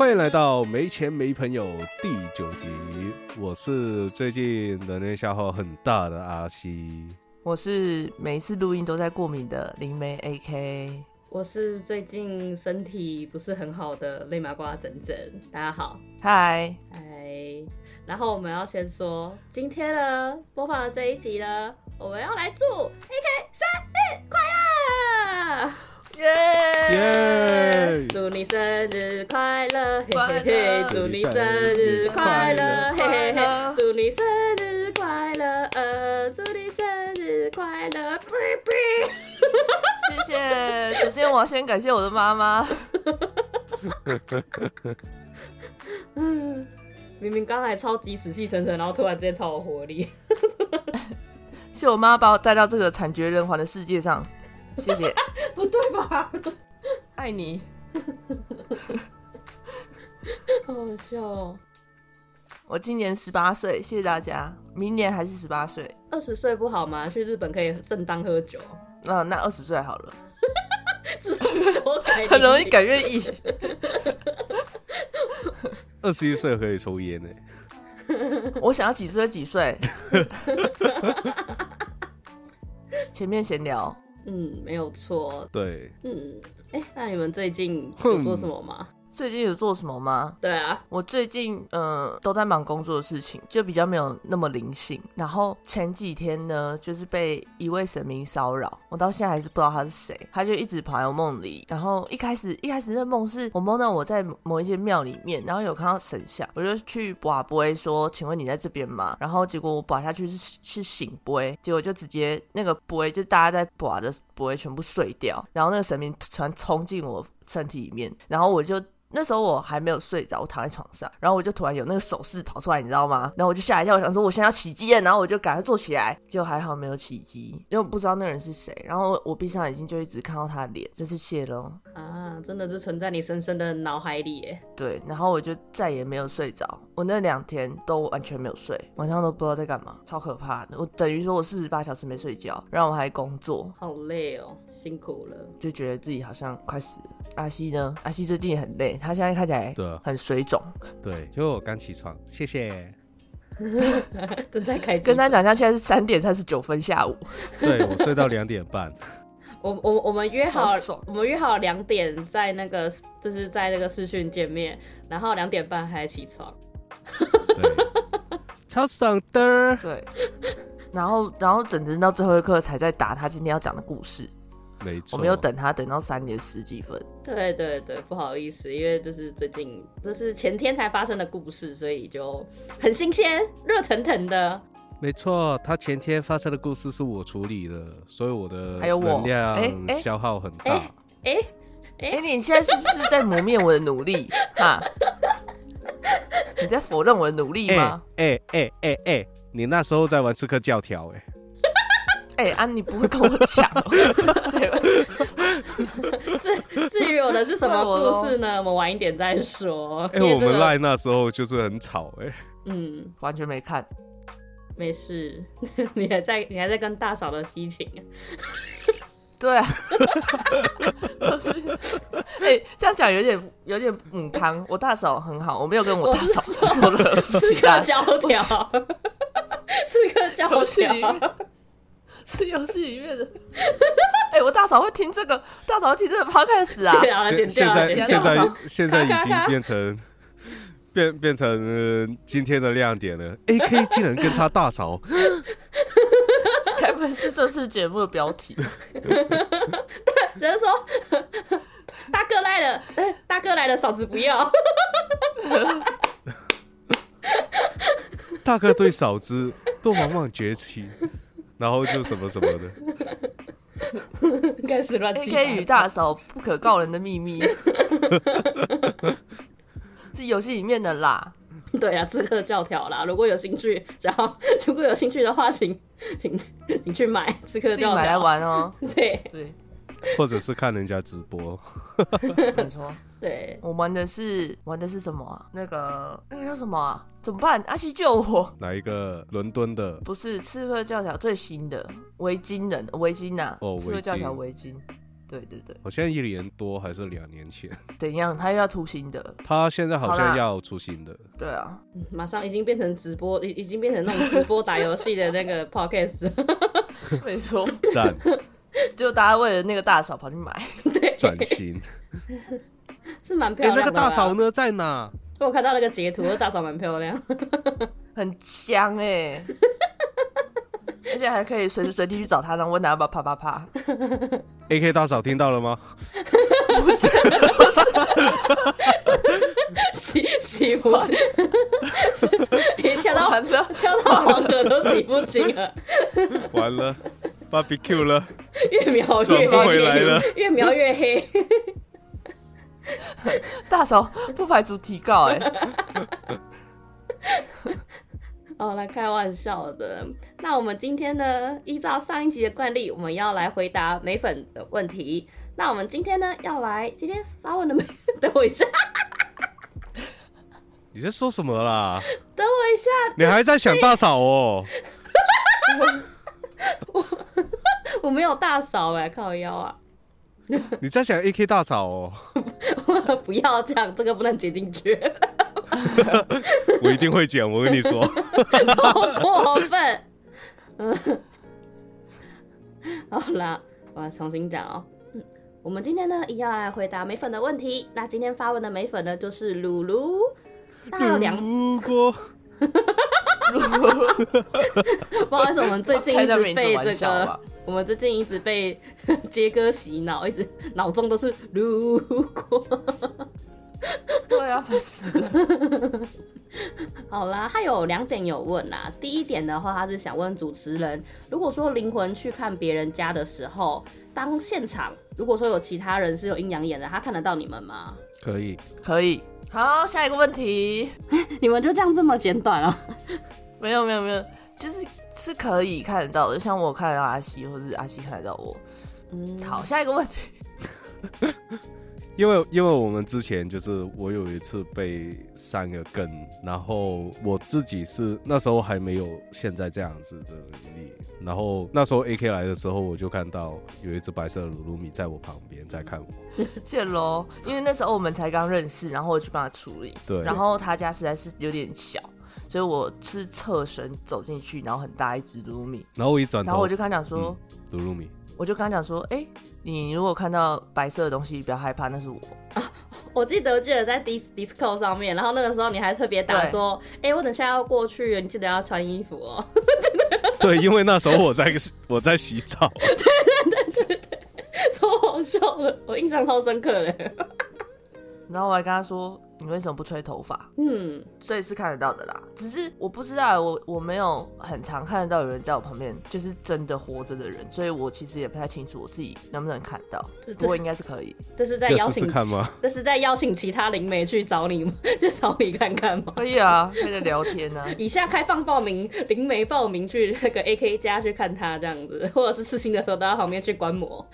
欢迎来到没钱没朋友第九集，我是最近能量消耗很大的阿西。我是每一次录音都在过敏的灵媒 AK，我是最近身体不是很好的泪麻瓜整整，大家好，嗨，嗨。然后我们要先说，今天呢播放的这一集呢，我们要来祝 AK 生日快乐，耶！耶！祝你生日快乐，嘿嘿嘿，祝你生日快乐，嘿嘿嘿，祝你生日快乐，呃，祝你生日快乐，啵啵。谢谢。首先，我要先感谢我的妈妈。嗯，明明刚才超级死气沉沉，然后突然之间超有活力。是我妈把我带到这个惨绝人寰的世界上。谢谢，不对吧？爱你。好好笑哦！我今年十八岁，谢谢大家。明年还是十八岁，二十岁不好吗？去日本可以正当喝酒，那那二十岁好了，自动修改，很容易改变意。二十一岁可以抽烟呢、我想要几岁就几岁。前面闲聊，嗯，没有错。对，嗯，哎、那你们最近有做什么吗？最近有做什么吗？对啊，我最近呃都在忙工作的事情，就比较没有那么灵性。然后前几天呢，就是被一位神明骚扰，我到现在还是不知道他是谁，他就一直跑来我梦里。然后一开始一开始那梦是我梦到我在某一间庙里面，然后有看到神像，我就去卜龟说：“请问你在这边吗？”然后结果我卜下去是是醒波，结果就直接那个波就大家在卜的波全部碎掉，然后那个神明突然冲进我身体里面，然后我就。那时候我还没有睡着，我躺在床上，然后我就突然有那个手势跑出来，你知道吗？然后我就吓一跳，我想说我现在要起鸡了，然后我就赶快坐起来，结果还好没有起鸡，因为我不知道那个人是谁。然后我闭上眼睛就一直看到他的脸，真是谢喽。啊，真的是存在你深深的脑海里耶。对，然后我就再也没有睡着，我那两天都完全没有睡，晚上都不知道在干嘛，超可怕的。我等于说我四十八小时没睡觉，然后我还工作，好累哦，辛苦了。就觉得自己好像快死了。阿西呢？阿西最近也很累，他现在看起来很水肿。对，因为我刚起床，谢谢。正在开机跟他讲一下，现在是三点三十九分下午。对我睡到两点半，我我我们约好我们约好两点在那个就是在那个视讯见面，然后两点半还起床。对，超爽的。对，然后然后整整到最后一刻才在打他今天要讲的故事。没错，我没有等他等到三点十几分。对对对，不好意思，因为这是最近这是前天才发生的故事，所以就很新鲜，热腾腾的。没错，他前天发生的故事是我处理的，所以我的还有我能量消耗很大。哎哎哎、你现在是不是在磨灭我的努力？哈，你在否认我的努力哎吗？哎哎哎哎，你那时候在玩刺客教条哎、哎、啊，你不会跟我讲哦，谁会？至至于我的是什么故事呢？我们晚一点再说。哎、因为我们赖那时候就是很吵哎、嗯，完全没看。没事，你还在你还在跟大嫂的激情啊。对啊，哎、这样讲有点有点母汤。我大嫂很好，我没有跟我大嫂 做任何事刺情啊客。教条，刺 客教游戏里条，是游戏里面的。哎、我大嫂会听这个，大嫂会听这个 podcast 啊。对啊，剪掉啊，现现在现在啊。现在已经变成变变成、呃今天的亮点了。A K 竟然跟他大嫂，会是这次节目的标题？人家说 大哥来了，哎大哥来了，嫂子不要。大哥对嫂子都往往崛起，然后就什么什么的。开始乱 A 七 K 与八糟。大嫂不可告人的秘密，是游戏里面的啦。对啊，刺客教条啦，如果有兴趣，然后如果有兴趣的话，请 请请去买刺客教条买来。玩哦。对对，或者是看人家直播，没错。对，我玩的是玩的是什么啊？那个那个叫什么啊？怎么办？阿西救我！哪一个伦敦的？不是刺客教条最新的维京人，维京呐、哦刺客教条维维京。对对对，好像一年多还是两年前，怎样？他又要出新的？他现在好像要出新的。对啊，嗯马上已经变成直播，已已经变成那种直播打游戏的那个 podcast，没错，赞 就大家为了那个大嫂跑去买，对，转型。是蛮哎、漂亮的啦。那个大嫂呢？在哪？我看到那个截图，大嫂蛮漂亮。很香哎、而且还可以随时随地去找他，然后问他要不要啪啪啪。A K 大嫂听到了吗？不是，不是。洗洗不，连跳到完了，跳到黄河都洗不清了，完了，barbecue 了，越描越黑，回来了。越描越黑。大嫂不排除提告哎、哦，来开玩笑的。那我们今天呢，依照上一集的惯例，我们要来回答美粉的问题。那我们今天呢，要来今天发问的美，等我一下，你在说什么啦？等我一下，你还在想大嫂哦？我 我没有大嫂哎，靠腰啊！你在想 A K 大嫂哦？不要这样，这个不能剪进去，我一定会讲，我跟你说。超过分。嗯，好啦，我要重新讲哦。嗯，我们今天呢，一样来回答美粉的问题。那今天发问的美粉呢，就是鲁鲁，大概有两，如果不好意思，我们最近一直被这个，我们最近一直被 杰哥洗脑，一直脑中都是如果。对啊，烦死了。好啦，他有两点有问啦。第一点的话，他是想问主持人，如果说灵魂去看别人家的时候，当现场如果说有其他人是有阴阳眼的，他看得到你们吗？可以，可以。好，下一个问题。你们就这样这么简短啊？没有没有没有，就是是可以看得到的，像我看得到阿西，或是阿西看得到我。嗯，好，下一个问题。因为因为我们之前就是我有一次被三个跟，然后我自己是那时候还没有现在这样子的能力，然后那时候 A K 来的时候，我就看到有一只白色的鲁鲁米在我旁边在看我，谢喽，因为那时候我们才刚认识，然后我去帮他处理。对。然后他家实在是有点小，所以我是侧身走进去，然后很大一只鲁鲁米，然后我一转头，然后我就跟他讲说，鲁鲁米，我就跟他讲说，哎、你如果看到白色的东西，不要害怕，那是我。啊 我记得，我记得在 Dis Disco 上面，然后那个时候你还特别打说，哎、我等下要过去，你记得要穿衣服哦。对，因为那时候我在我在洗澡，对对对超好笑的，我印象超深刻的。然后我还跟他说，你为什么不吹头发？嗯，所以是看得到的啦，只是我不知道，我我没有很常看得到有人在我旁边，就是真的活着的人，所以我其实也不太清楚我自己能不能看到，这不过应该是可以。这是在邀请试看吗？这是在邀请其他灵媒去找你，去找你看看吗？可以啊，可以聊天啊。以下开放报名，灵媒报名去那个 AK 家去看他这样子，或者是刺青的时候都在旁边去观摩。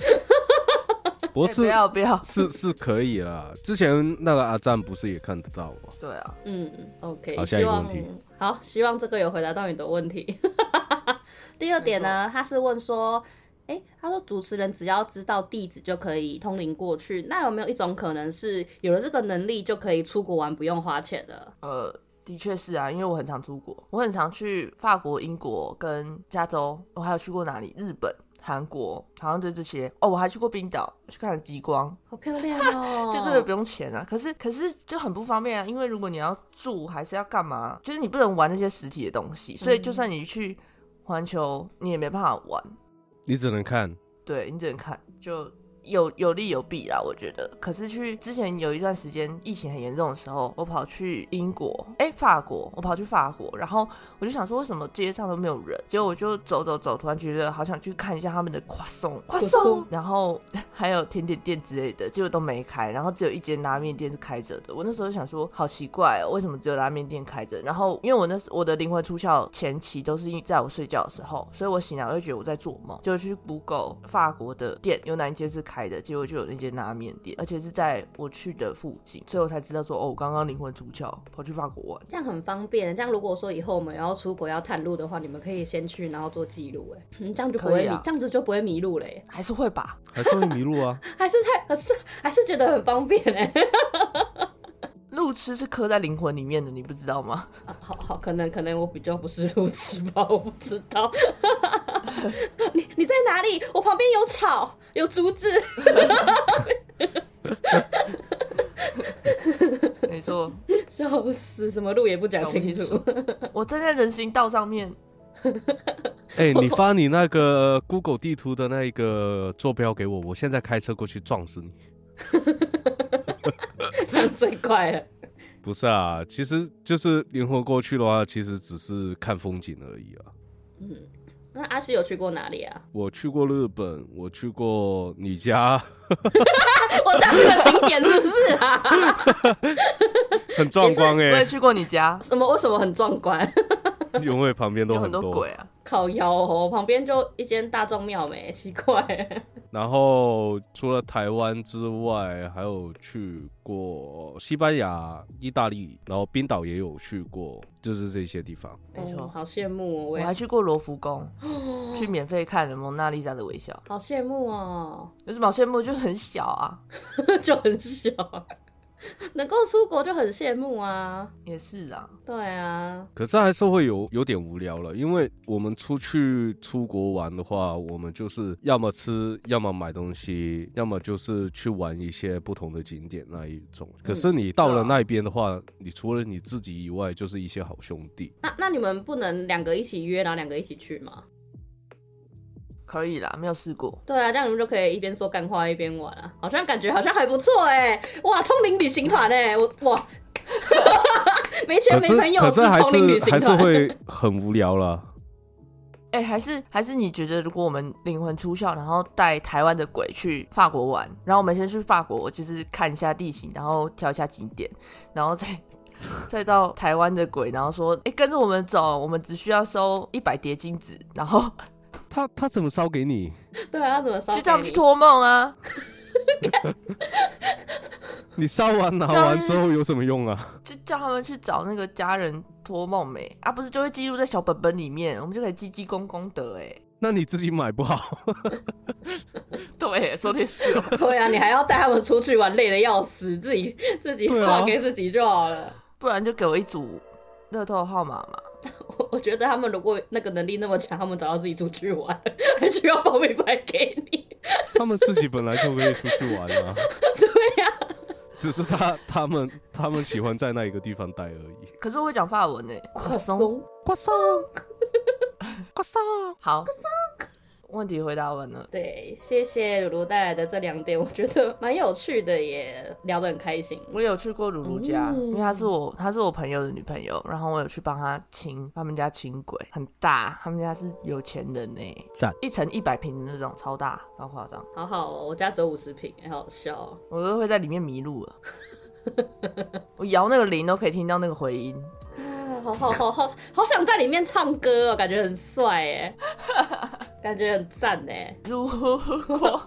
不是哎不要不要，是是可以啦。之前那个阿赞不是也看得到吗？对啊，嗯，OK，好下希望一个问题好，希望这个有回答到你的问题。第二点呢，他是问说，哎、他说主持人只要知道地址就可以通灵过去，那有没有一种可能是有了这个能力就可以出国玩不用花钱的？呃，的确是啊，因为我很常出国，我很常去法国、英国跟加州，我还有去过哪里？日本、韩国，好像就这些。哦，我还去过冰岛，去看了极光，好漂亮哦！就真的不用钱啊。可是可是就很不方便啊，因为如果你要住还是要干嘛，就是你不能玩那些实体的东西，所以就算你去环球，你也没办法玩。你只能看，对你只能看，就有有利有弊啦，我觉得。可是去之前有一段时间疫情很严重的时候，我跑去英国，哎、法国，我跑去法国，然后我就想说，为什么街上都没有人？结果我就走走走，突然觉得好想去看一下他们的夸松，夸松然后还有甜点店之类的，结果都没开，然后只有一间拉面店是开着的。我那时候就想说，好奇怪哦，为什么只有拉面店开着？然后因为我那时我的灵魂出窍前期都是因在我睡觉的时候，所以我醒来我就觉得我在做梦，就去 Google 法国的店有哪一间是开开的，结果就有那间拉面店，而且是在我去的附近，所以我才知道说，哦，我刚刚灵魂出窍，跑去法国玩。这样很方便。这样如果说以后我们要出国要探路的话，你们可以先去，然后做记录。哎，嗯，这样就不会迷，可以啊这样子就不会迷路嘞。还是会吧？还是会迷路啊。还是太，还是还是觉得很方便哎。路痴是刻在灵魂里面的，你不知道吗？啊好好，可能可能我比较不是路痴吧，我不知道。你你在哪里？我旁边有草，有竹子。没错，笑死，什么路也不讲清楚。我站在人行道上面，哎、你发你那个 Google 地图的那个坐标给我，我现在开车过去撞死你。最快了。不是啊，其实就是灵活过去的话，其实只是看风景而已啊。嗯那阿西有去过哪里啊？我去过日本，我去过你家，我家是个景点，是不是啊？很壮观哎我哎、也去过你家，什么？为什么很壮观？因为旁边都很多多鬼啊。靠腰哦，旁边就一间大众庙没，奇怪。然后除了台湾之外，还有去过西班牙、意大利，然后冰岛也有去过，就是这些地方。没错哦好羡慕哦，我还去过罗浮宫，去免费看了蒙娜丽莎的微笑，好羡慕哦，有什么好羡慕？就是很小啊，就很小，能够出国就很羡慕啊。也是啊。对啊，可是还是会有有点无聊了，因为我们出去出国玩的话，我们就是要么吃，要么买东西，要么就是去玩一些不同的景点那一种。可是你到了那边的话，你除了你自己以外，就是一些好兄弟。那那你们不能两个一起约，然后两个一起去吗？可以啦，没有试过。对啊，这样你们就可以一边说干话一边玩啊，好像感觉好像还不错哎、哇，通灵旅行团哎，我哇，没钱没朋友可是还通灵旅是还是会很无聊了。哎、还是还是你觉得，如果我们灵魂出窍，然后带台湾的鬼去法国玩，然后我们先去法国，就是看一下地形，然后挑一下景点，然后再再到台湾的鬼，然后说，哎、跟着我们走，我们只需要收一百叠金子，然后他他怎么烧给你？对啊，怎么烧就叫他？们去托梦啊。你烧完 拿完之后有什么用啊？就叫他们去找那个家人托梦没啊，不是就会记录在小本本里面，我们就可以积积功功德哎。那你自己买不好。对，说的是哦。对啊，你还要带他们出去玩，累的要死，自己自己对啊画给自己就好了。不然就给我一组乐透号码嘛。我 我觉得他们如果那个能力那么强，他们早要自己出去玩，还需要报名牌给你。他们自己本来就可以出去玩啊，对呀、只是他他们他们喜欢在那一个地方待而已。可是我会讲法文呢。快松，挂松，挂 松。好，问题回答完了。对，谢谢鲁鲁带来的这两点，我觉得蛮有趣的，也聊得很开心。我有去过鲁鲁家，嗯因为她是我，她是我朋友的女朋友，然后我有去帮她清他们家轻轨，很大，他们家是有钱人呢，赞一层一百平的那种，超大，超夸张，好好哦，我家只有五十平，好好笑哦。我都会在里面迷路了。我摇那个铃都可以听到那个回音，啊，好好好好好想在里面唱歌哦，感觉很帅哎，感觉很赞哎。如果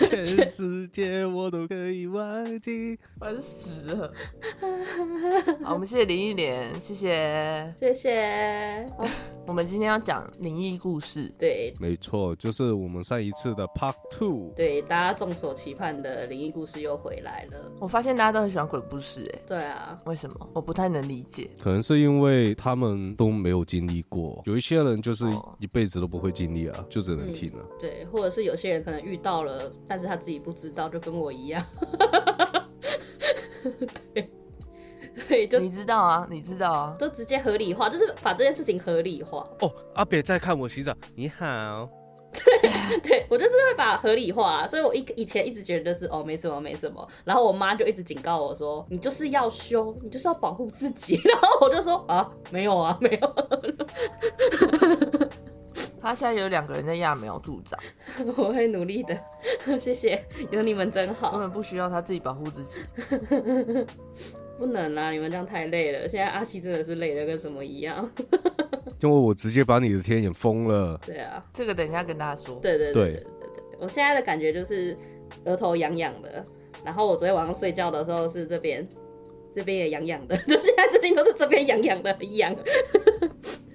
全世界我都可以忘记。烦死了。好，我们谢谢林忆莲，谢谢。谢谢。哦，我们今天要讲灵异故事，对没错，就是我们上一次的 Part Two。对，大家众所期盼的灵异故事又回来了。我发现大家都很喜欢鬼故事，哎，对啊，为什么？我不太能理解。可能是因为他们都没有经历过，有一些人就是哦一辈子都不会经历啊，就只能听了。对，或者是有些人可能遇到了，但是他自己不知道，就跟我一样。对，所以就你知道啊，你知道啊，都直接合理化，就是把这件事情合理化。哦，阿北在看我洗澡，你好。对我就是会把合理化，所以我一以前一直觉得是哦没什么没什么，然后我妈就一直警告我说你就是要修，你就是要保护自己，然后我就说啊没有啊没有，他现在有两个人在揠苗助长，我会努力的，谢谢，有你们真好根好。本不需要他自己保护自己。不能啊，你们这样太累了，现在阿西真的是累的跟什么一样。因为我直接把你的天眼封了。对啊，这个等一下跟大家说。对对对对对我现在的感觉就是额头痒痒的，然后我昨天晚上睡觉的时候是这边，这边也痒痒的，就现在最近都是这边痒痒的，很痒。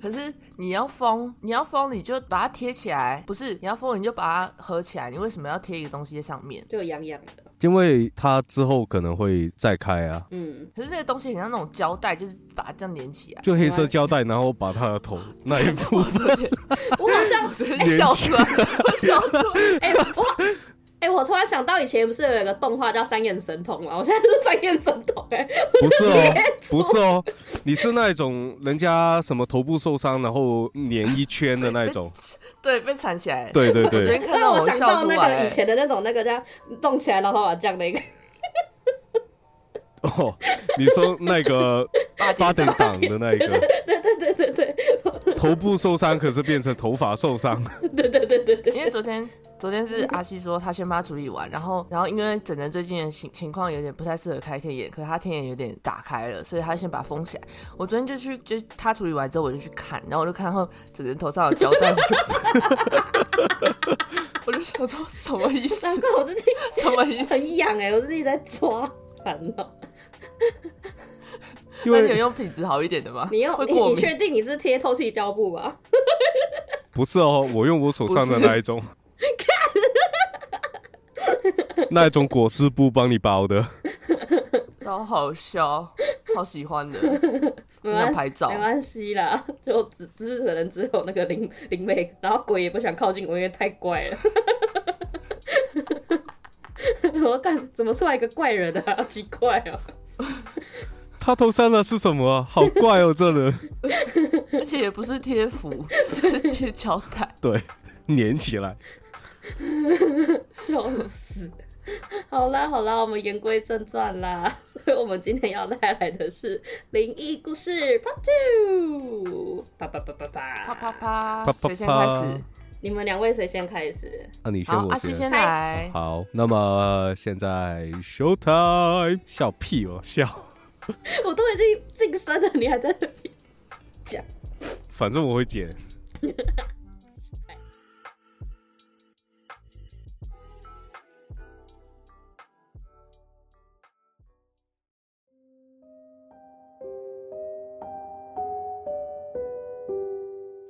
可是你要封，你要封，你就把它贴起来，不是你要封，你就把它合起来。你为什么要贴一个东西在上面？就痒痒的。因为它之后可能会再开啊，嗯，可是这个东西很像那种胶带，就是把它这样连起来。就黑色胶带，然后把它的头那一部我分我好像我笑出来，我笑出来。哎、我哎、我突然想到以前不是有一个动画叫《三眼神童》吗？我现在是三眼神童哎、不是哦，不是哦，你是那种人家什么头部受伤，然后粘一圈的那种，对，被缠起来。对对我昨天对，看到让我想到那、个以前的那种那个叫动起来然后把酱那个，哦，你说那个八点档。的那一个，对对对对对头部受伤可是变成头发受伤，对对对对对，因为昨天昨天是阿西说他先把它处理完，然后然后因为整人最近的情情况有点不太适合开天眼，可是他天眼有点打开了，所以他先把它封起来。我昨天就去，就他处理完之后我就去看，然后我就看到整人头上有胶带，我就 我就想说什么意思？难怪我最近什么意思？很痒哎、我自己在抓，烦恼。因为你有为用品质好一点的吗？你用你？确定你是贴透气胶布吧？不是哦，我用我手上的那一种，那一种裹尸布帮你包的，超好笑，超喜欢的。没关系，想拍照没关系啦，就只只是可能只有那个灵灵妹，然后鬼也不想靠近我，因为太怪了。我看怎么出来一个怪人啊，好奇怪哦、他头上的是什么啊？好怪哦，这人，而且也不是贴符，是贴胶带。对，粘起来。笑死！好啦好啦，我们言归正传啦。所以我们今天要带来的是灵异故事 Part Two。啪啪啪啪啪啪啪啪，啪啪谁先开始？你们两位谁先开始？那、你先，好，我先。阿西先来。好，那么现在 show time，笑屁哦，笑。我都已经晋升了，你还在那边讲？反正我会剪。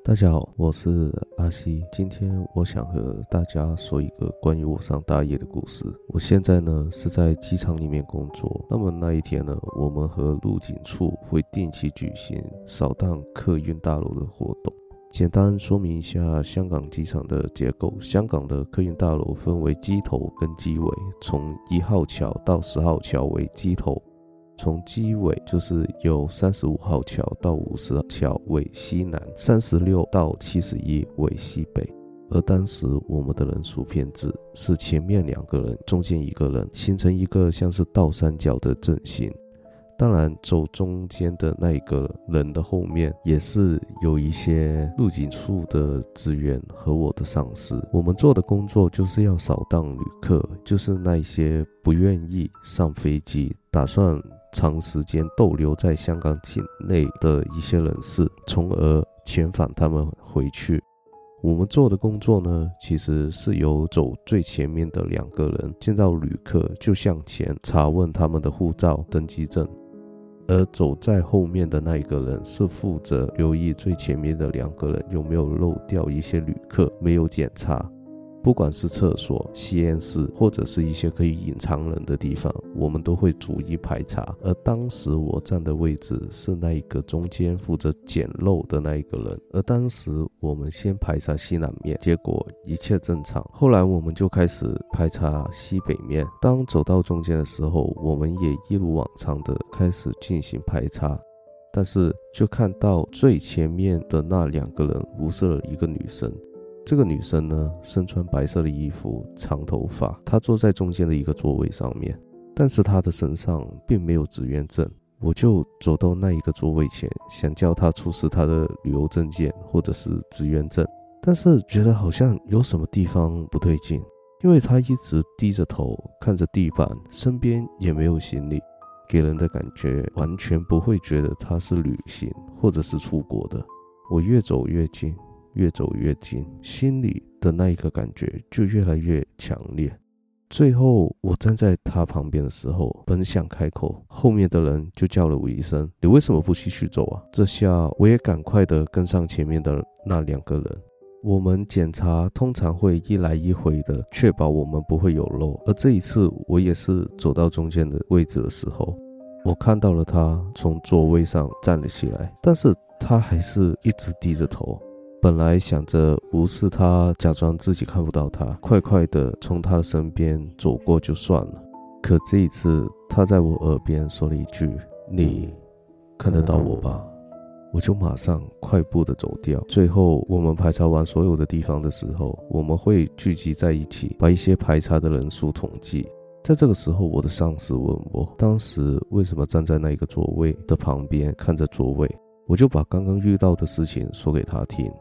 大家好，我是阿西。今天我想和大家说一个关于我上大夜的故事。我现在呢是在机场里面工作。那么那一天呢，我们和入境处会定期举行扫荡客运大楼的活动。简单说明一下香港机场的结构。香港的客运大楼分为机头跟机尾，从一号桥到十号桥为机头。从机尾就是由三十五号桥到五十桥为西南，三十六到七十一为西北。而当时我们的人数编制是前面两个人，中间一个人，形成一个像是倒三角的阵型。当然，走中间的那一个人的后面也是有一些入境处的职员和我的上司。我们做的工作就是要扫荡旅客，就是那些不愿意上飞机，打算长时间逗留在香港境内的一些人士，从而遣返他们回去。我们做的工作呢，其实是由走最前面的两个人见到旅客就向前查问他们的护照、登机证，而走在后面的那一个人是负责留意最前面的两个人有没有漏掉一些旅客没有检查。不管是厕所、吸烟室，或者是一些可以隐藏人的地方，我们都会逐一排查。而当时我站的位置是那一个中间负责捡漏的那一个人。而当时我们先排查西南面，结果一切正常。后来我们就开始排查西北面。当走到中间的时候，我们也一如往常的开始进行排查。但是就看到最前面的那两个人无视了一个女生。这个女生呢，身穿白色的衣服，长头发，她坐在中间的一个座位上面，但是她的身上并没有职员证。我就走到那一个座位前，想叫她出示她的旅游证件或者是职员证，但是觉得好像有什么地方不对劲，因为她一直低着头看着地板，身边也没有行李，给人的感觉完全不会觉得她是旅行或者是出国的。我越走越近。越走越近，心里的那一个感觉就越来越强烈。最后我站在他旁边的时候，本想开口，后面的人就叫了我一声：“你为什么不继续走啊？”这下我也赶快的跟上前面的那两个人。我们检查通常会一来一回的，确保我们不会有漏。而这一次，我也是走到中间的位置的时候，我看到了他从座位上站了起来，但是他还是一直低着头。本来想着无视他，假装自己看不到他，快快的从他的身边走过就算了。可这一次，他在我耳边说了一句：“你看得到我吧？”我就马上快步的走掉。最后，我们排查完所有的地方的时候，我们会聚集在一起，把一些排查的人数统计。在这个时候，我的上司问我，当时为什么站在那一个座位的旁边看着座位？我就把刚刚遇到的事情说给他听。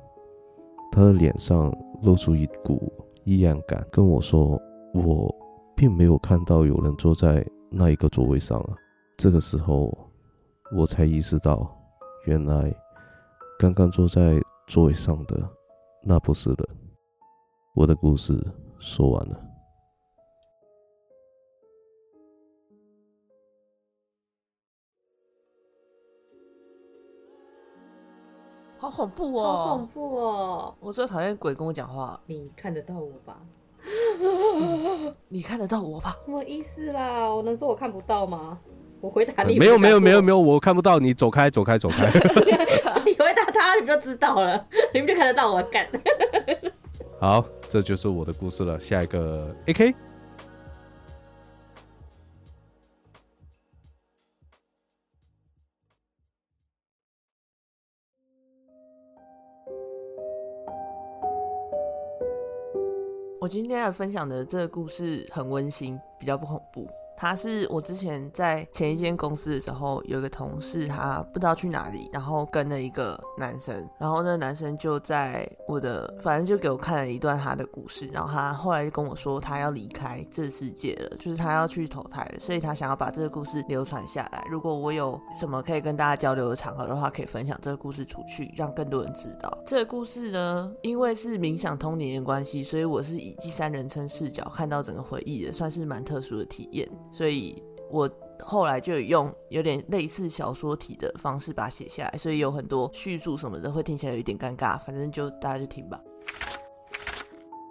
他的脸上露出一股异样感，跟我说：“我并没有看到有人坐在那一个座位上啊。”这个时候，我才意识到，原来刚刚坐在座位上的那不是人。我的故事说完了。好恐怖哦好恐哦！怖哦！我最讨厌鬼跟我讲话。你看得到我吧？你看得到我吧？什么意思啦？我能说我看不到吗？我回答你，没有没有没有没有，我看不到你，走开走开走开。你回答他，你们就知道了，你们就看得到我干。好，这就是我的故事了。下一个 A K。我今天要分享的这个故事很温馨，比较不恐怖。他是我之前在前一间公司的时候，有一个同事，他不知道去哪里，然后跟了一个男生，然后那个男生就在我的，反正就给我看了一段他的故事，然后他后来就跟我说，他要离开这世界了，就是他要去投胎了，所以他想要把这个故事流传下来。如果我有什么可以跟大家交流的场合的话，可以分享这个故事出去，让更多人知道。这个故事呢，因为是冥想通灵的关系，所以我是以第三人称视角看到整个回忆的，算是蛮特殊的体验。所以我后来就用有点类似小说体的方式把它写下来，所以有很多叙述什么的会听起来有一点尴尬，反正就大家就听吧。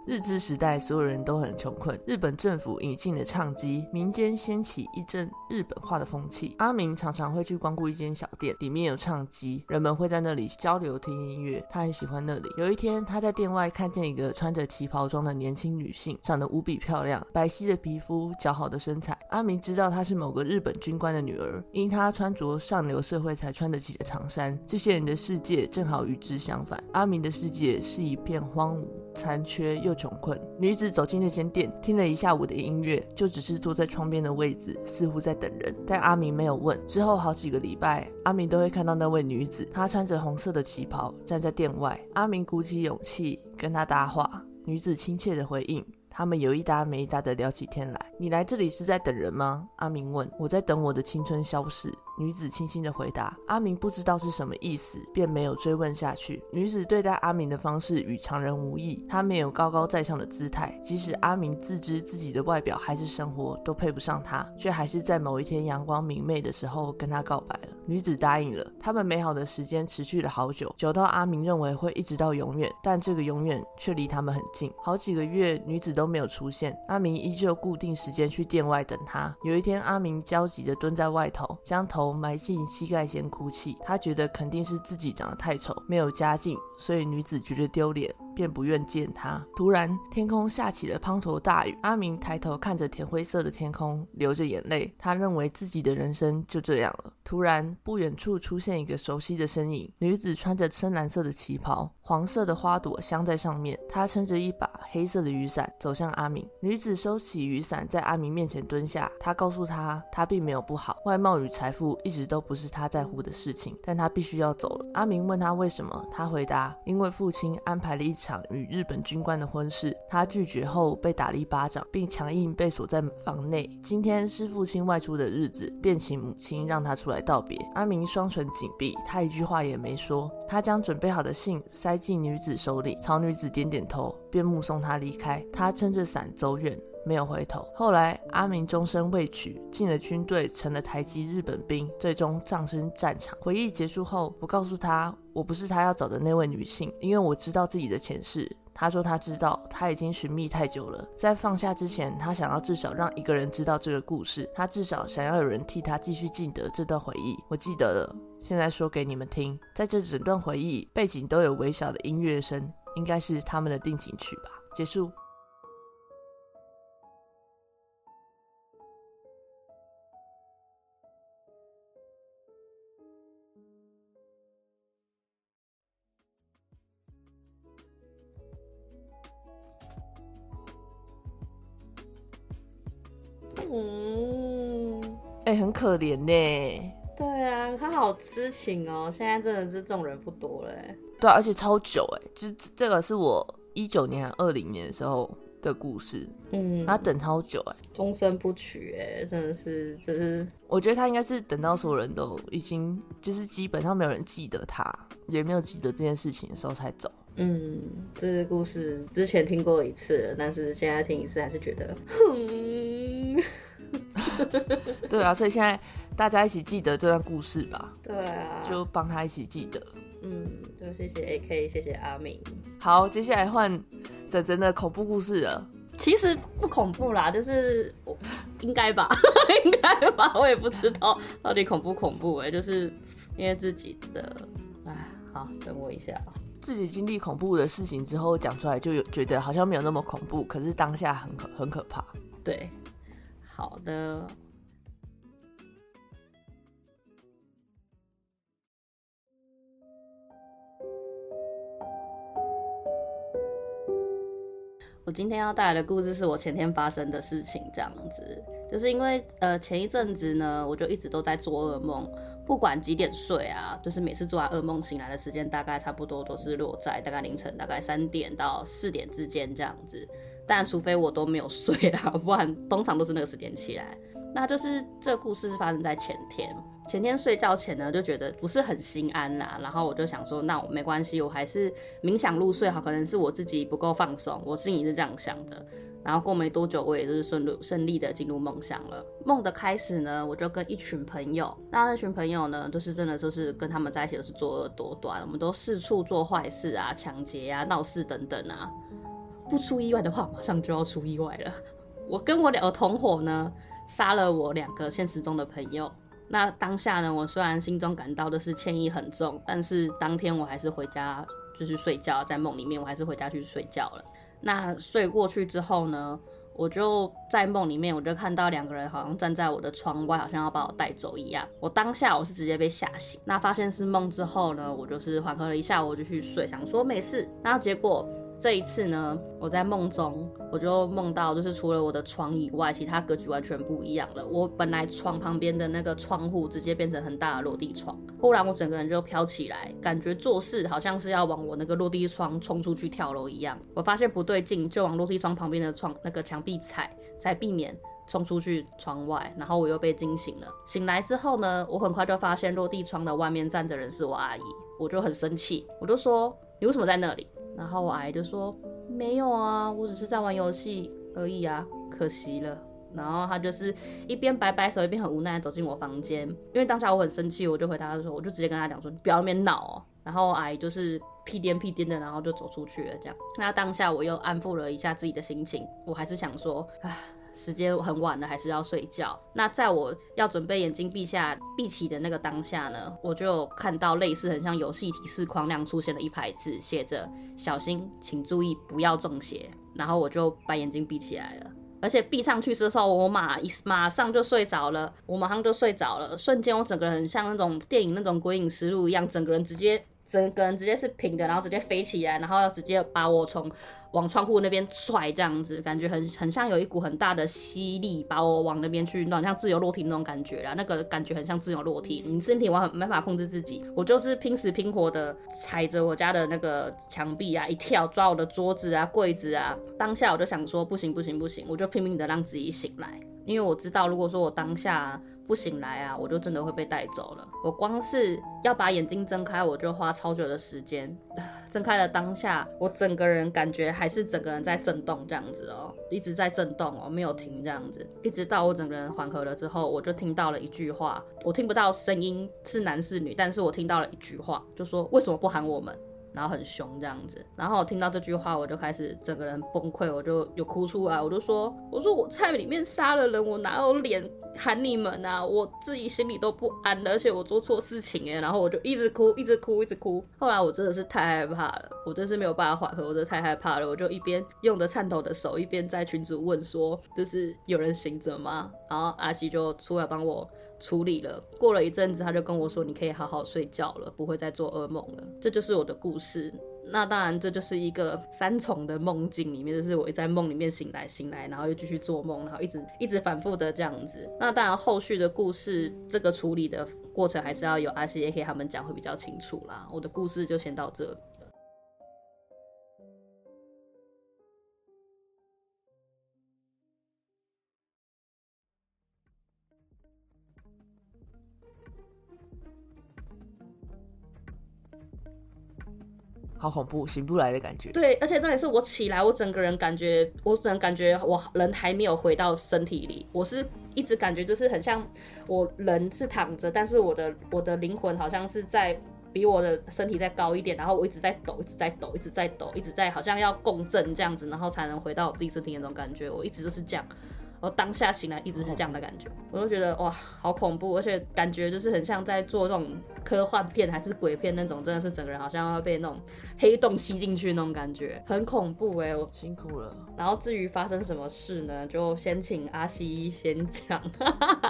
日治时代，所有人都很穷困。日本政府引进了唱机，民间掀起一阵日本化的风气。阿明常常会去光顾一间小店，里面有唱机，人们会在那里交流听音乐。他很喜欢那里。有一天，他在店外看见一个穿着旗袍装的年轻女性，长得无比漂亮，白皙的皮肤，姣好的身材。阿明知道她是某个日本军官的女儿，因她穿着上流社会才穿得起的长衫。这些人的世界正好与之相反。阿明的世界是一片荒芜。残缺又穷困。女子走进那间店，听了一下午的音乐，就只是坐在窗边的位置，似乎在等人。但阿明没有问。之后好几个礼拜，阿明都会看到那位女子，她穿着红色的旗袍，站在店外。阿明鼓起勇气跟她搭话，女子亲切的回应。他们有一搭没一搭的聊起天来。你来这里是在等人吗？阿明问。我在等我的青春消逝。女子轻轻的回答。阿明不知道是什么意思，便没有追问下去。女子对待阿明的方式与常人无异，她没有高高在上的姿态，即使阿明自知自己的外表还是生活都配不上她，却还是在某一天阳光明媚的时候跟她告白了。女子答应了。他们美好的时间持续了好久，久到阿明认为会一直到永远，但这个永远却离他们很近。好几个月，女子都没有出现，阿明依旧固定时间去店外等她。有一天，阿明焦急地蹲在外头，将头埋进膝盖先哭泣。他觉得肯定是自己长得太丑，没有家境，所以女子觉得丢脸。便不愿见他。突然，天空下起了滂沱大雨。阿明抬头看着甜灰色的天空，流着眼泪。他认为自己的人生就这样了。突然，不远处出现一个熟悉的身影。女子穿着深蓝色的旗袍，黄色的花朵镶在上面。她撑着一把黑色的雨伞，走向阿明。女子收起雨伞，在阿明面前蹲下。她告诉他，她并没有不好，外貌与财富一直都不是她在乎的事情，但她必须要走了。阿明问她为什么，她回答：因为父亲安排了一场与日本军官的婚事，他拒绝后被打了一巴掌，并强硬被锁在房内。今天是父亲外出的日子，便请母亲让他出来道别。阿明双唇紧闭，他一句话也没说。他将准备好的信塞进女子手里，朝女子点点头，便目送她离开。他撑着伞走远。没有回头。后来阿明终身未娶，进了军队，成了台籍日本兵，最终葬身战场。回忆结束后，我告诉他，我不是他要找的那位女性，因为我知道自己的前世。他说他知道，他已经寻觅太久了，在放下之前，他想要至少让一个人知道这个故事，他至少想要有人替他继续记得这段回忆。我记得了，现在说给你们听，在这整段回忆背景都有微小的音乐声，应该是他们的定情曲吧。结束。嗯，哎、很可怜呢。对啊，他好痴情哦，现在真的是这种人不多了欸。对啊、而且超久哎，就是这这个是我一九年、二零年的时候的故事，嗯，他等超久哎。终身不娶，哎，真的是，真是，我觉得他应该是等到所有人都已经就是基本上没有人记得他，也没有记得这件事情的时候才走。嗯，这个故事之前听过一次了，但是现在听一次还是觉得，嗯，对啊，所以现在大家一起记得这段故事吧，对啊，就帮他一起记得。嗯，就谢谢 AK，谢谢阿明。好，接下来换整整的恐怖故事了。其实不恐怖啦，就是我应该吧，应该吧，我也不知道到底恐不恐怖哎、就是因为自己的，哎，好，等我一下啊。自己经历恐怖的事情之后讲出来，就有觉得好像没有那么恐怖，可是当下很可很可怕。对，好的。我今天要带来的故事是我前天发生的事情，这样子，就是因为呃前一阵子呢，我就一直都在做噩梦，不管几点睡啊，就是每次做完噩梦醒来的时间大概差不多都是落在大概凌晨大概三点到四点之间这样子。但除非我都没有睡啦，不然通常都是那个时间起来。那就是这故事是发生在前天，前天睡觉前呢就觉得不是很心安啦，然后我就想说，那我没关系，我还是冥想入睡好，可能是我自己不够放松，我心里是这样想的。然后过没多久，我也就是顺路顺利的进入梦乡了。梦的开始呢，我就跟一群朋友，那那群朋友呢，就是真的就是跟他们在一起都是作恶多端，我们都四处做坏事啊、抢劫啊、闹事等等啊。不出意外的话，马上就要出意外了。我跟我两个同伙呢，杀了我两个现实中的朋友。那当下呢，我虽然心中感到的是歉意很重，但是当天我还是回家就是睡觉，在梦里面我还是回家去睡觉了。那睡过去之后呢，我就在梦里面，我就看到两个人好像站在我的窗外，好像要把我带走一样。我当下我是直接被吓醒。那发现是梦之后呢，我就是缓和了一下，我就去睡，想说没事。然后结果这一次呢，我在梦中我就梦到，就是除了我的床以外，其他格局完全不一样了。我本来床旁边的那个窗户直接变成很大的落地窗，忽然我整个人就飘起来，感觉做事好像是要往我那个落地窗冲出去跳楼一样。我发现不对劲，就往落地窗旁边的窗那个墙壁踩，才避免。冲出去窗外，然后我又被惊醒了。醒来之后呢，我很快就发现落地窗的外面站着人是我阿姨，我就很生气，我就说你为什么在那里？然后我阿姨就说没有啊，我只是在玩游戏而已啊，可惜了。然后她就是一边摆摆手，一边很无奈地走进我房间。因为当下我很生气，我就回答她说，我就直接跟她讲说，你不要那边闹哦。然后我阿姨就是屁颠屁颠的，然后就走出去了。这样，那当下我又安抚了一下自己的心情，我还是想说，唉。时间很晚了，还是要睡觉。那在我要准备眼睛闭下、闭起的那个当下呢，我就看到类似很像游戏提示框那样出现了一排字，写着“小心，请注意，不要中邪”。然后我就把眼睛闭起来了，而且闭上去之后，我马一马上就睡着了，我马上就睡着了，瞬间我整个人像那种电影那种鬼影实录一样，整个人直接。整个人直接是平的，然后直接飞起来，然后要直接把我从往窗户那边踹，这样子感觉很很像有一股很大的吸力把我往那边去弄，像自由落体那种感觉啦。那个感觉很像自由落体，你身体完全没法控制自己。我就是拼死拼活的踩着我家的那个墙壁啊，一跳抓我的桌子啊、柜子啊。当下我就想说，不行不行不行，我就拼命的让自己醒来。因为我知道，如果说我当下不醒来啊，我就真的会被带走了。我光是要把眼睛睁开，我就花超久的时间。睁开了当下，我整个人感觉还是整个人在震动这样子哦，一直在震动哦，没有停这样子，一直到我整个人缓和了之后，我就听到了一句话，我听不到声音是男是女，但是我听到了一句话，就说为什么不喊我们？然后很凶这样子，然后我听到这句话，我就开始整个人崩溃，我就有哭出来，我就说，我说我菜里面杀了人，我哪有脸喊你们啊？我自己心里都不安的，而且我做错事情哎，然后我就一直哭，一直哭，一直哭。后来我真的是太害怕了，我真是没有办法缓和，我真的太害怕了，我就一边用着颤抖的手，一边在群主问说，就是有人醒着吗？然后阿西就出来帮我。处理了，过了一阵子，他就跟我说：“你可以好好睡觉了，不会再做噩梦了。”这就是我的故事。那当然，这就是一个三重的梦境里面，就是我在梦里面醒来，醒来，然后又继续做梦，然后一直一直反复的这样子。那当然，后续的故事这个处理的过程，还是要有阿西也可以他们讲会比较清楚啦。我的故事就先到这好恐怖，醒不来的感觉。对，而且重点是我起来，我整个人感觉，我只能感觉我人还没有回到身体里，我是一直感觉就是很像我人是躺着，但是我的我的灵魂好像是在比我的身体再高一点，然后我一直在抖，一直在抖，一直在抖，一直在好像要共振这样子，然后才能回到我自己身体那种感觉。我一直都是这样。我当下醒来一直是这样的感觉，我就觉得哇，好恐怖，而且感觉就是很像在做这种科幻片还是鬼片那种，真的是整个人好像要被那种黑洞吸进去那种感觉，很恐怖哎，我辛苦了。然后至于发生什么事呢，就先请阿西先讲，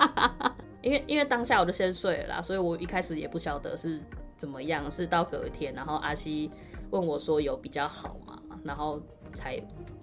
因为因为当下我就先睡了啦，所以我一开始也不晓得是怎么样，是到隔天，然后阿西问我说有比较好吗，然后才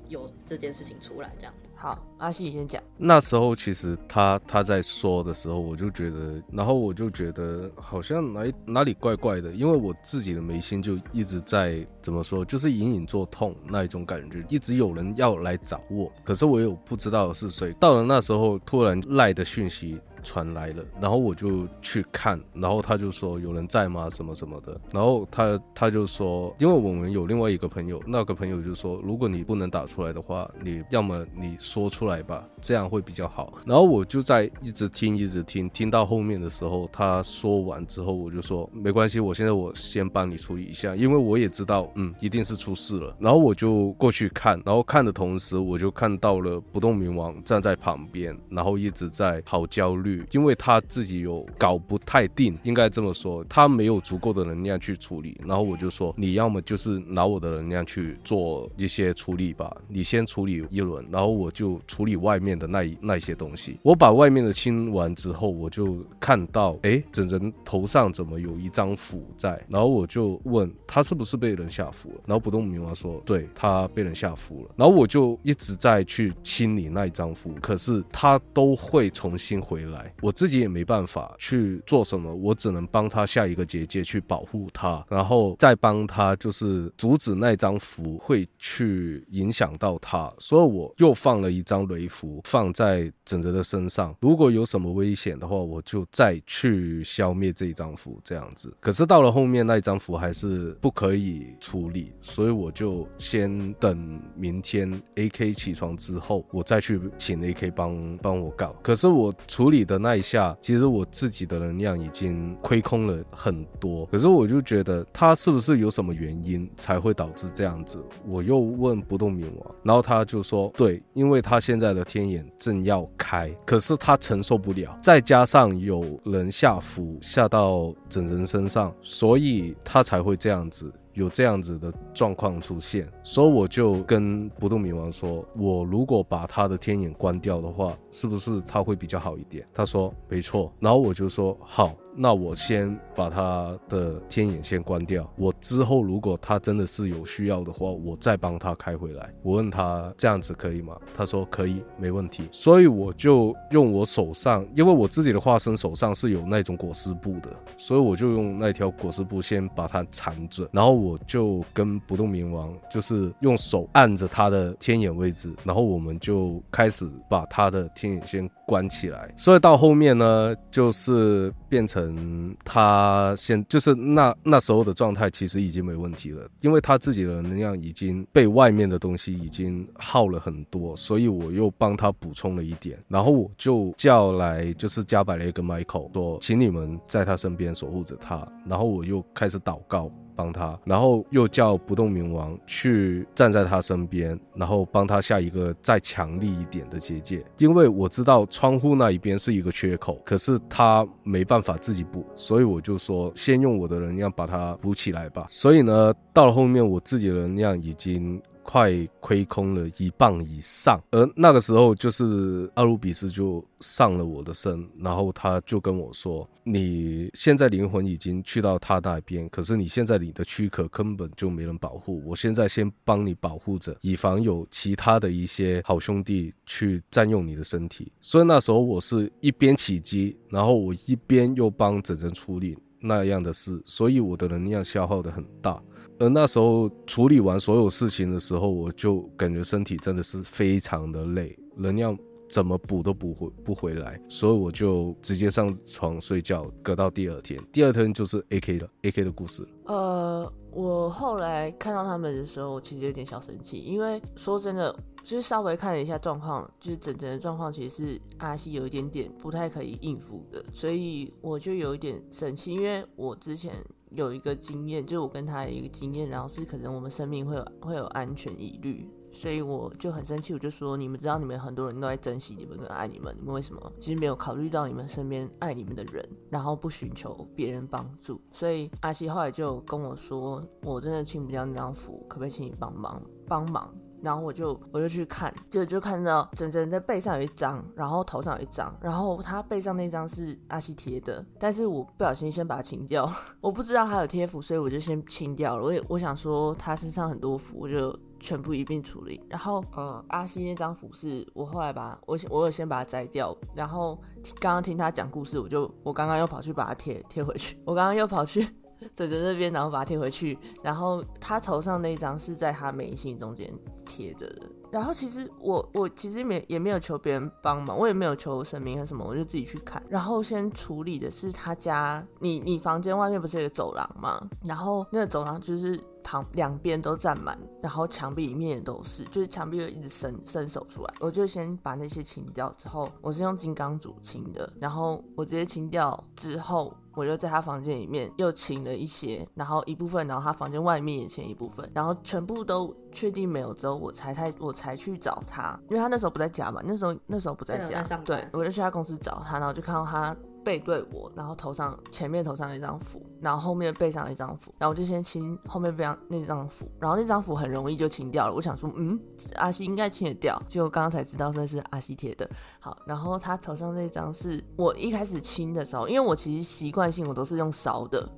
有这件事情出来这样。好，阿西你先讲。那时候其实他他在说的时候，我就觉得，然后我就觉得好像哪哪里怪怪的，因为我自己的眉心就一直在怎么说，就是隐隐作痛那一种感觉，一直有人要来找我，可是我又不知道是谁。到了那时候，突然赖的讯息。传来了，然后我就去看，然后他就说有人在吗？什么什么的，然后他他就说，因为我们有另外一个朋友，那个朋友就说，如果你不能打出来的话，你要么你说出来吧，这样会比较好。然后我就在一直听，一直听，听到后面的时候，他说完之后，我就说没关系，我现在我先帮你处理一下，因为我也知道，嗯，一定是出事了。然后我就过去看，然后看的同时，我就看到了不动明王站在旁边，然后一直在好焦虑。因为他自己有搞不太定，应该这么说，他没有足够的能量去处理。然后我就说，你要么就是拿我的能量去做一些处理吧，你先处理一轮，然后我就处理外面的那那些东西。我把外面的清完之后，我就看到，哎，整人头上怎么有一张符在？然后我就问他是不是被人下符了？然后不动明王说，对他被人下符了。然后我就一直在去清理那一张符，可是他都会重新回来。我自己也没办法去做什么，我只能帮他下一个结界去保护他，然后再帮他就是阻止那张符会去影响到他，所以我又放了一张雷符放在整哲的身上，如果有什么危险的话，我就再去消灭这一张符这样子。可是到了后面那一张符还是不可以处理，所以我就先等明天 A K 起床之后，我再去请 A K 帮帮我搞。可是我处理的。那一下，其实我自己的能量已经亏空了很多。可是我就觉得他是不是有什么原因才会导致这样子？我又问不动明王，然后他就说：对，因为他现在的天眼正要开，可是他承受不了，再加上有人下符下到整人身上，所以他才会这样子。有这样子的状况出现，所以我就跟不动明王说：“我如果把他的天眼关掉的话，是不是他会比较好一点？”他说：“没错。”然后我就说：“好。”那我先把他的天眼先关掉。我之后如果他真的是有需要的话，我再帮他开回来。我问他这样子可以吗？他说可以，没问题。所以我就用我手上，因为我自己的化身手上是有那种裹尸布的，所以我就用那条裹尸布先把它缠着，然后我就跟不动明王就是用手按着他的天眼位置，然后我们就开始把他的天眼先。关起来。所以到后面呢，就是变成他先就是那那时候的状态，其实已经没问题了，因为他自己的能量已经被外面的东西已经耗了很多，所以我又帮他补充了一点，然后我就叫来就是加百列跟 Michael 说，请你们在他身边守护着他，然后我又开始祷告。帮他，然后又叫不动明王去站在他身边，然后帮他下一个再强力一点的结界，因为我知道窗户那一边是一个缺口，可是他没办法自己补，所以我就说先用我的能量把它补起来吧。所以呢，到了后面我自己的能量已经。快亏空了一磅以上，而那个时候就是阿鲁比斯就上了我的身，然后他就跟我说：“你现在灵魂已经去到他那边，可是你现在你的躯壳根本就没人保护。我现在先帮你保护着，以防有其他的一些好兄弟去占用你的身体。”所以那时候我是一边起机，然后我一边又帮整整处理那样的事，所以我的能量消耗的很大。而那时候处理完所有事情的时候，我就感觉身体真的是非常的累，能量怎么补都补回不回来，所以我就直接上床睡觉，隔到第二天，第二天就是 A K 了，A K 的故事。呃，我后来看到他们的时候，其实有点小生气，因为说真的，就是稍微看了一下状况，就是整整的状况其实是阿西有一点点不太可以应付的，所以我就有一点生气，因为我之前。有一个经验，就我跟他有一个经验，然后是可能我们生命会有会有安全疑虑，所以我就很生气，我就说你们知道你们很多人都在珍惜你们跟爱你们，你们为什么其实没有考虑到你们身边爱你们的人，然后不寻求别人帮助？所以阿西后来就跟我说，我真的清不掉那张符，可不可以请你帮忙帮忙？然后我就我就去看，就就看到整整在背上有一张，然后头上有一张，然后他背上那张是阿西贴的，但是我不小心先把它清掉，我不知道他有贴符，所以我就先清掉了。我也我想说他身上很多符，我就全部一并处理。然后嗯，阿西那张符是我后来把我我有先把它摘掉，然后刚刚听他讲故事，我就我刚刚又跑去把它贴贴回去，我刚刚又跑去。整着那边，然后把它贴回去。然后他头上那一张是在他眉心中间贴着的。然后其实我我其实没也没有求别人帮忙，我也没有求神明和什么，我就自己去看。然后先处理的是他家，你你房间外面不是有个走廊吗？然后那个走廊就是旁两边都站满，然后墙壁里面也都是，就是墙壁就一直伸伸手出来。我就先把那些清掉之后，我是用金刚组清的。然后我直接清掉之后。我就在他房间里面又请了一些，然后一部分，然后他房间外面也请一部分，然后全部都确定没有之后，我才才我才去找他，因为他那时候不在家嘛，那时候那时候不在家，对，我就去他公司找他，然后就看到他。背对我，然后头上前面头上一张符，然后后面背上一张符，然后我就先清后面背上那张符，然后那张符很容易就清掉了。我想说，嗯，阿西应该清得掉，结果刚刚才知道那是阿西贴的。好，然后他头上那张是我一开始清的时候，因为我其实习惯性我都是用勺的。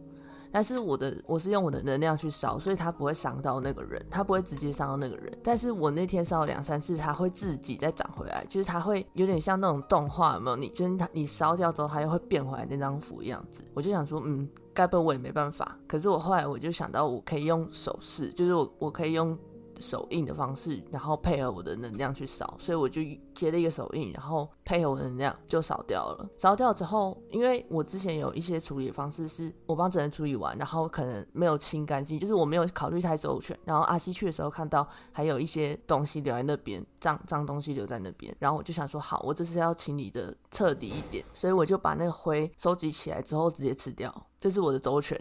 但是我的我是用我的能量去烧，所以它不会伤到那个人，它不会直接伤到那个人。但是我那天烧了两三次，它会自己再长回来，就是它会有点像那种动画，有没有？你就是它，你烧掉之后，它又会变回来那张符样子。我就想说，嗯，该不会我也没办法。可是我后来我就想到，我可以用手势，就是我我可以用。手印的方式，然后配合我的能量去扫，所以我就接了一个手印，然后配合我的能量就扫掉了。扫掉之后，因为我之前有一些处理方式，是我帮整人处理完，然后可能没有清干净，就是我没有考虑太周全。然后阿西去的时候看到还有一些东西留在那边，脏脏东西留在那边，然后我就想说，好，我这次要清理的彻底一点，所以我就把那个灰收集起来之后直接吃掉，这是我的周全。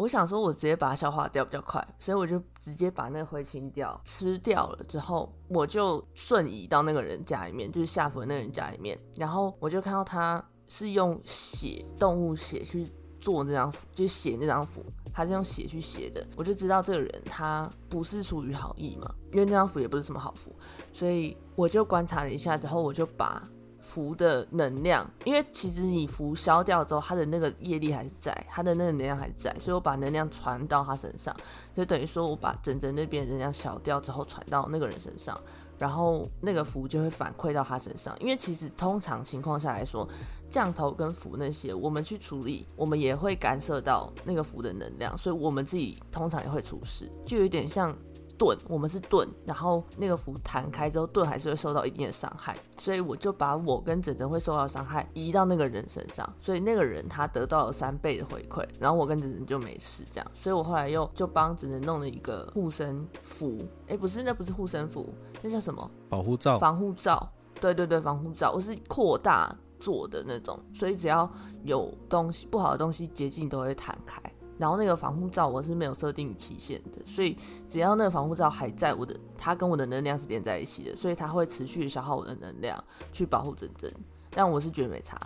我想说，我直接把它消化掉比较快，所以我就直接把那个灰清掉，吃掉了之后，我就瞬移到那个人家里面，就是下符的那个人家里面，然后我就看到他是用血动物血去做那张符，就是写那张符，他是用血去写的，我就知道这个人他不是出于好意嘛，因为那张符也不是什么好符，所以我就观察了一下之后，我就把。符的能量，因为其实你符消掉之后，它的那个业力还是在，它的那个能量还在，所以我把能量传到他身上，就等于说我把整整那边能量消掉之后传到那个人身上，然后那个符就会反馈到他身上。因为其实通常情况下来说，降头跟符那些我们去处理，我们也会干涉到那个符的能量，所以我们自己通常也会出事，就有点像。盾，我们是盾，然后那个符弹开之后，盾还是会受到一定的伤害，所以我就把我跟整整会受到伤害移到那个人身上，所以那个人他得到了三倍的回馈，然后我跟整整就没事这样，所以我后来又就帮整整弄了一个护身符，哎，不是，那不是护身符，那叫什么？保护罩。防护罩。对对对，防护罩，我是扩大做的那种，所以只要有东西不好的东西接近都会弹开。然后那个防护罩我是没有设定期限的，所以只要那个防护罩还在我的，它跟我的能量是连在一起的，所以它会持续消耗我的能量去保护珍珍。但我是觉得没差，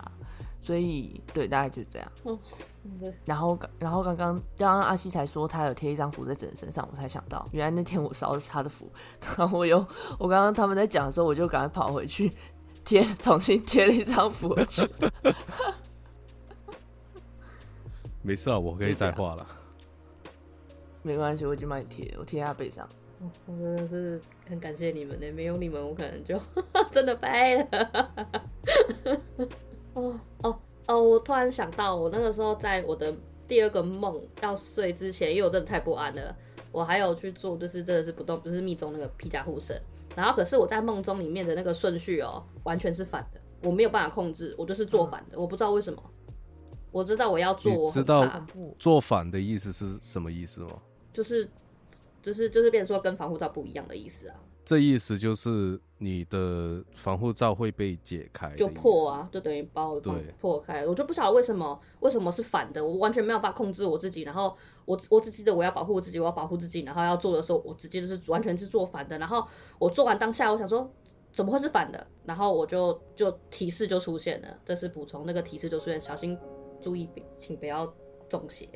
所以对，大概就这样。嗯，对。然后然后刚刚刚刚阿西才说他有贴一张符在整身上，我才想到原来那天我烧的是他的符。然后我又我刚刚他们在讲的时候，我就赶快跑回去贴重新贴了一张符去。没事啊，我可以再画了。没关系，我已经帮你贴，我贴在背上。我真的是很感谢你们呢，没有你们，我可能就 真的掰了。哦哦哦！我突然想到，我那个时候在我的第二个梦要睡之前，因为我真的太不安了，我还有去做，就是真的是不动，就是密宗那个披甲护身。然后可是我在梦中里面的那个顺序哦，完全是反的，我没有办法控制，我就是做反的，我不知道为什么。我知道我要做，我知道做反的意思是什么意思吗？就是，就是，就是，变成说跟防护罩不一样的意思啊。这意思就是你的防护罩会被解开，就破啊，就等于包对破开。我就不晓得为什么，为什么是反的，我完全没有办法控制我自己。然后我我只记得我要保护自己，我要保护自己。然后要做的时候，我直接就是完全是做反的。然后我做完当下，我想说怎么会是反的？然后我就就提示就出现了，这是补充那个提示就出现，小心。注意，请不要中邪，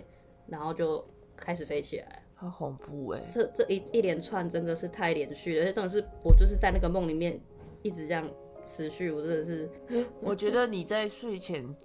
然后就开始飞起来，好恐怖哎！这这一一连串真的是太连续了，而且重点是我就是在那个梦里面一直这样持续，我真的是，我觉得你在睡前，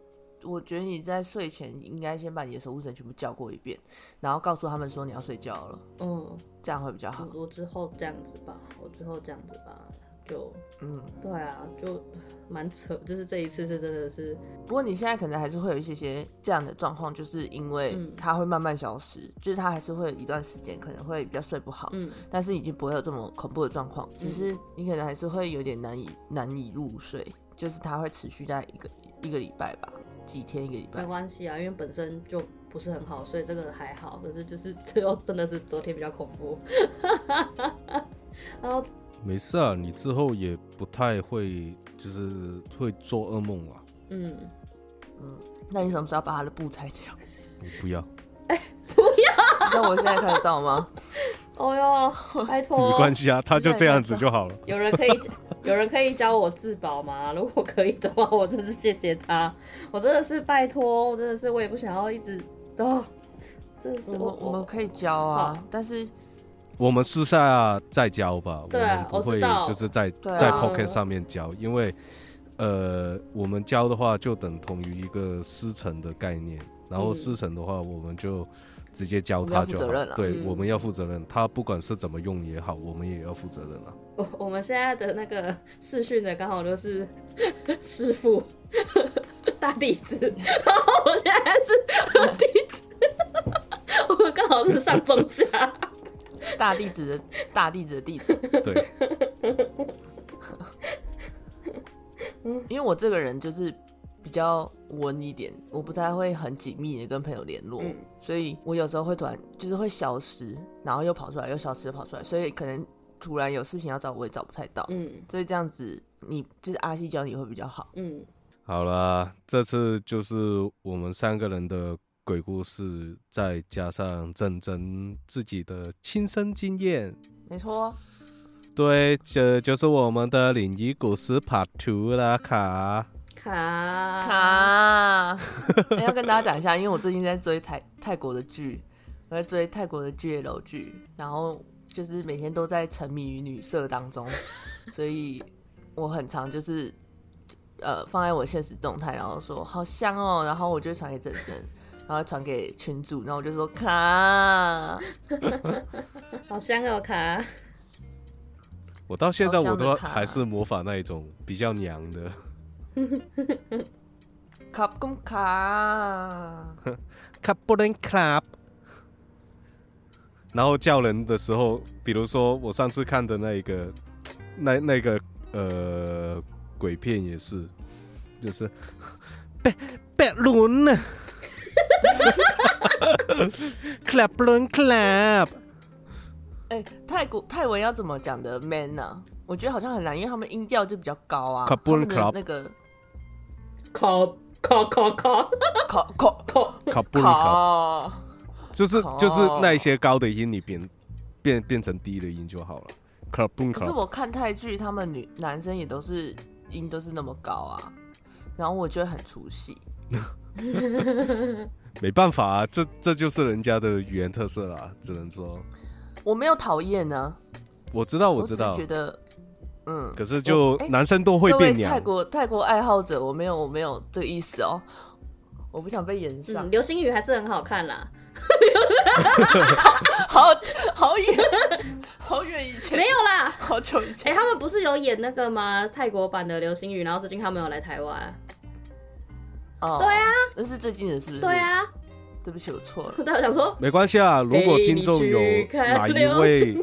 我觉得你在睡前应该先把你的守护神全部叫过一遍，然后告诉他们说你要睡觉了，嗯，这样会比较好。我之后这样子吧，我之后这样子吧。就嗯，对啊，就蛮扯，就是这一次是真的是。不过你现在可能还是会有一些些这样的状况，就是因为它会慢慢消失，就是它还是会有一段时间可能会比较睡不好，嗯，但是已经不会有这么恐怖的状况，只是你可能还是会有点难以难以入睡，就是它会持续在一个一个礼拜吧，几天一个礼拜。没关系啊，因为本身就不是很好，所以这个还好。可是就是 最后真的是昨天比较恐怖，然后。没事啊，你之后也不太会，就是会做噩梦啊。嗯嗯，那你什么时候要把他的布拆掉？不要。哎，不要。那我现在看得到吗？哦哟，拜托。没关系啊，他就这样子就好了。有人可以，有人可以教我自保吗？如果可以的话，我真是谢谢他。我真的是拜托，我真的是我也不想要一直都。是我我们可以教啊，但是。我们私下再教吧，我们不会就是在在 Pocket 上面教，因为呃，我们教的话就等同于一个师承的概念，然后师承的话，我们就直接教他就好，对，我们要负责任，他不管是怎么用也好，我们也要负责任。了。我我们现在的那个视讯的刚好都是 师傅 大弟子，然后我现在是弟子，我们刚好是上中下。大弟子的大弟子的弟子，对，因为我这个人就是比较稳一点，我不太会很紧密的跟朋友联络，所以我有时候会突然就是会消失，然后又跑出来，又消失又跑出来，所以可能突然有事情要找我也找不太到，嗯，所以这样子你就是阿西教你会比较好，嗯，好了，这次就是我们三个人的。鬼故事，再加上真真自己的亲身经验，没错，对，这就是我们的灵异故事 Part Two 啦，卡。卡卡，要跟大家讲一下，因为我最近在追泰泰国的剧，我在追泰国的 GL 剧，然后就是每天都在沉迷于女色当中，所以我很常就是呃放在我现实动态，然后说好香哦，然后我就传给真真。然后传给群主，然后我就说卡，好香哦卡。我到现在我都还是模仿那一种比较娘的。卡公卡，卡不能卡。然后叫人的时候，比如说我上次看的那一个，那那个呃鬼片也是，就是 贝贝伦呢 clap 伦 clap，哎、泰国泰文要怎么讲的 man 呢、我觉得好像很难，因为他们音调就比较高啊。卡他们的布伦卡那个考考考考考考考，卡布伦卡，考，就是考就是那一些高的音你变变变成低的音就好了，clap 伦可是 clap，我看泰剧，他们女男生也都是音都是那么高啊，然后我觉得很出戏。没办法啊，这这就是人家的语言特色啦，只能说，我没有讨厌呢，我知道我知道。是觉，得，嗯，可是就男生都会变娘，泰国泰国爱好者，我没有我没有这个意思哦，我不想被演上。嗯，，流星雨还是很好看啦。好好远好远以前，没有啦，好久以前。哎、前，他们不是有演那个吗？泰国版的流星雨，然后最近他们有来台湾。哦对啊，那是最近的，是不是？对，啊，对不起，我错了。对，我想说，没关系啊。如果听众有哪一位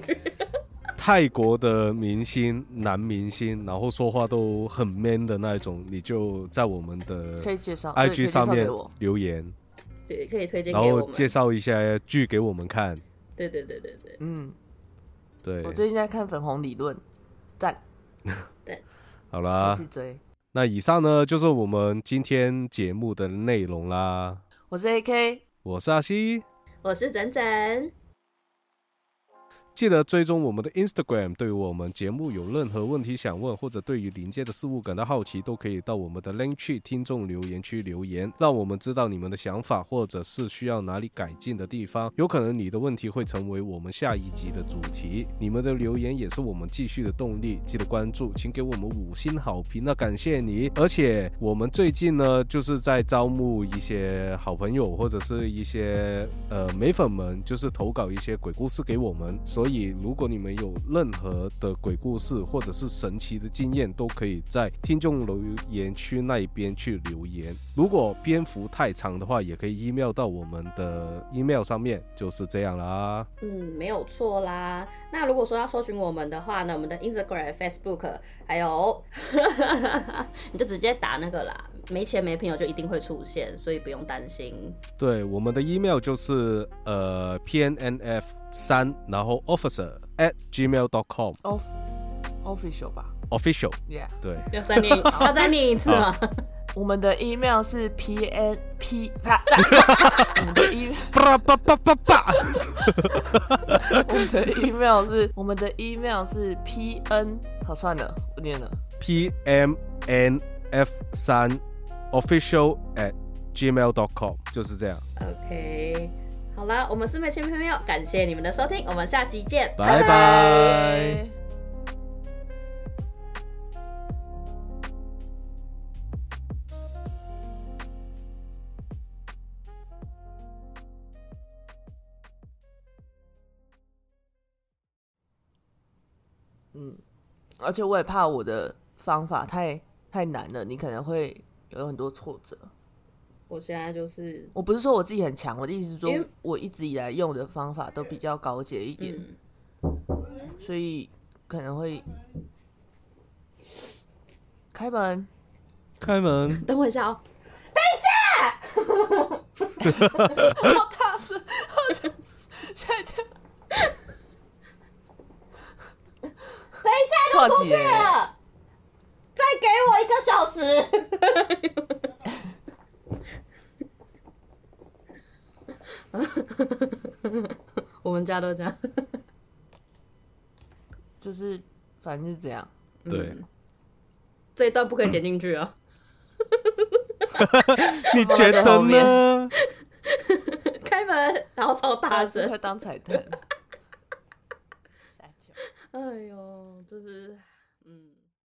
泰国的明星、男明星，然后说话都很 man 的那一种，你就在我们的可以介绍对可以 IG 上面。留言，对，可以推荐然。后介绍一下剧给我们看。对对对对对，嗯，对我，最近在看粉红理论，赞，好啦去，追。那以上呢就是我们今天节目的内容啦。我是 AK，我是阿西，我是整整，记得追踪我们的 Instagram。对于我们节目有任何问题想问，或者对于临界的事物感到好奇，都可以到我们的 Link 区听众留言区留言，让我们知道你们的想法，或者是需要哪里改进的地方。有可能你的问题会成为我们下一集的主题。你们的留言也是我们继续的动力。记得关注，请给我们五星好评，那感谢你。而且我们最近呢，就是在招募一些好朋友或者是一些呃美粉们，就是投稿一些鬼故事给我们。所以如果你们有任何的鬼故事或者是神奇的经验，都可以在听众留言区那一边去留言。如果篇幅太长的话，也可以 email 到我们的 email 上面，就是这样啦。嗯，没有错啦。那如果说要搜寻我们的话呢，我们的 Instagram、Facebook 还有，你就直接打那个啦，没钱没朋友就一定会出现，所以不用担心。对，我们的 email 就是呃 pnnf 三，然后 officer at gmail dot com off official 吧 official。，Yeah。对，要再念，要再念一次吗？我们的 email 是 p n p 啪，我们的 email 叭叭叭叭叭。我们的 email 是我们的 email 是 p n 好算了，不念了 p m n f 三 official at gmail dot com 就是这样，OK，好啦，我们是美前朋友，感谢你们的收听，我们下期见，拜拜。而且我也怕我的方法太太难了，你可能会有很多挫折。我现在就是，我不是说我自己很强，我的意思是因为说，我一直以来用的方法都比较高阶一点，嗯，所以可能会开门。开门，等我一下哦。好大声，好像吓一跳。等一下就出去了，再给我一个小时。我们家都这样。就是反正是这样。对，嗯这一段不可以剪进去啊！你觉得呢？开门，然后超大声。快当彩蛋。哎呦，就是，嗯。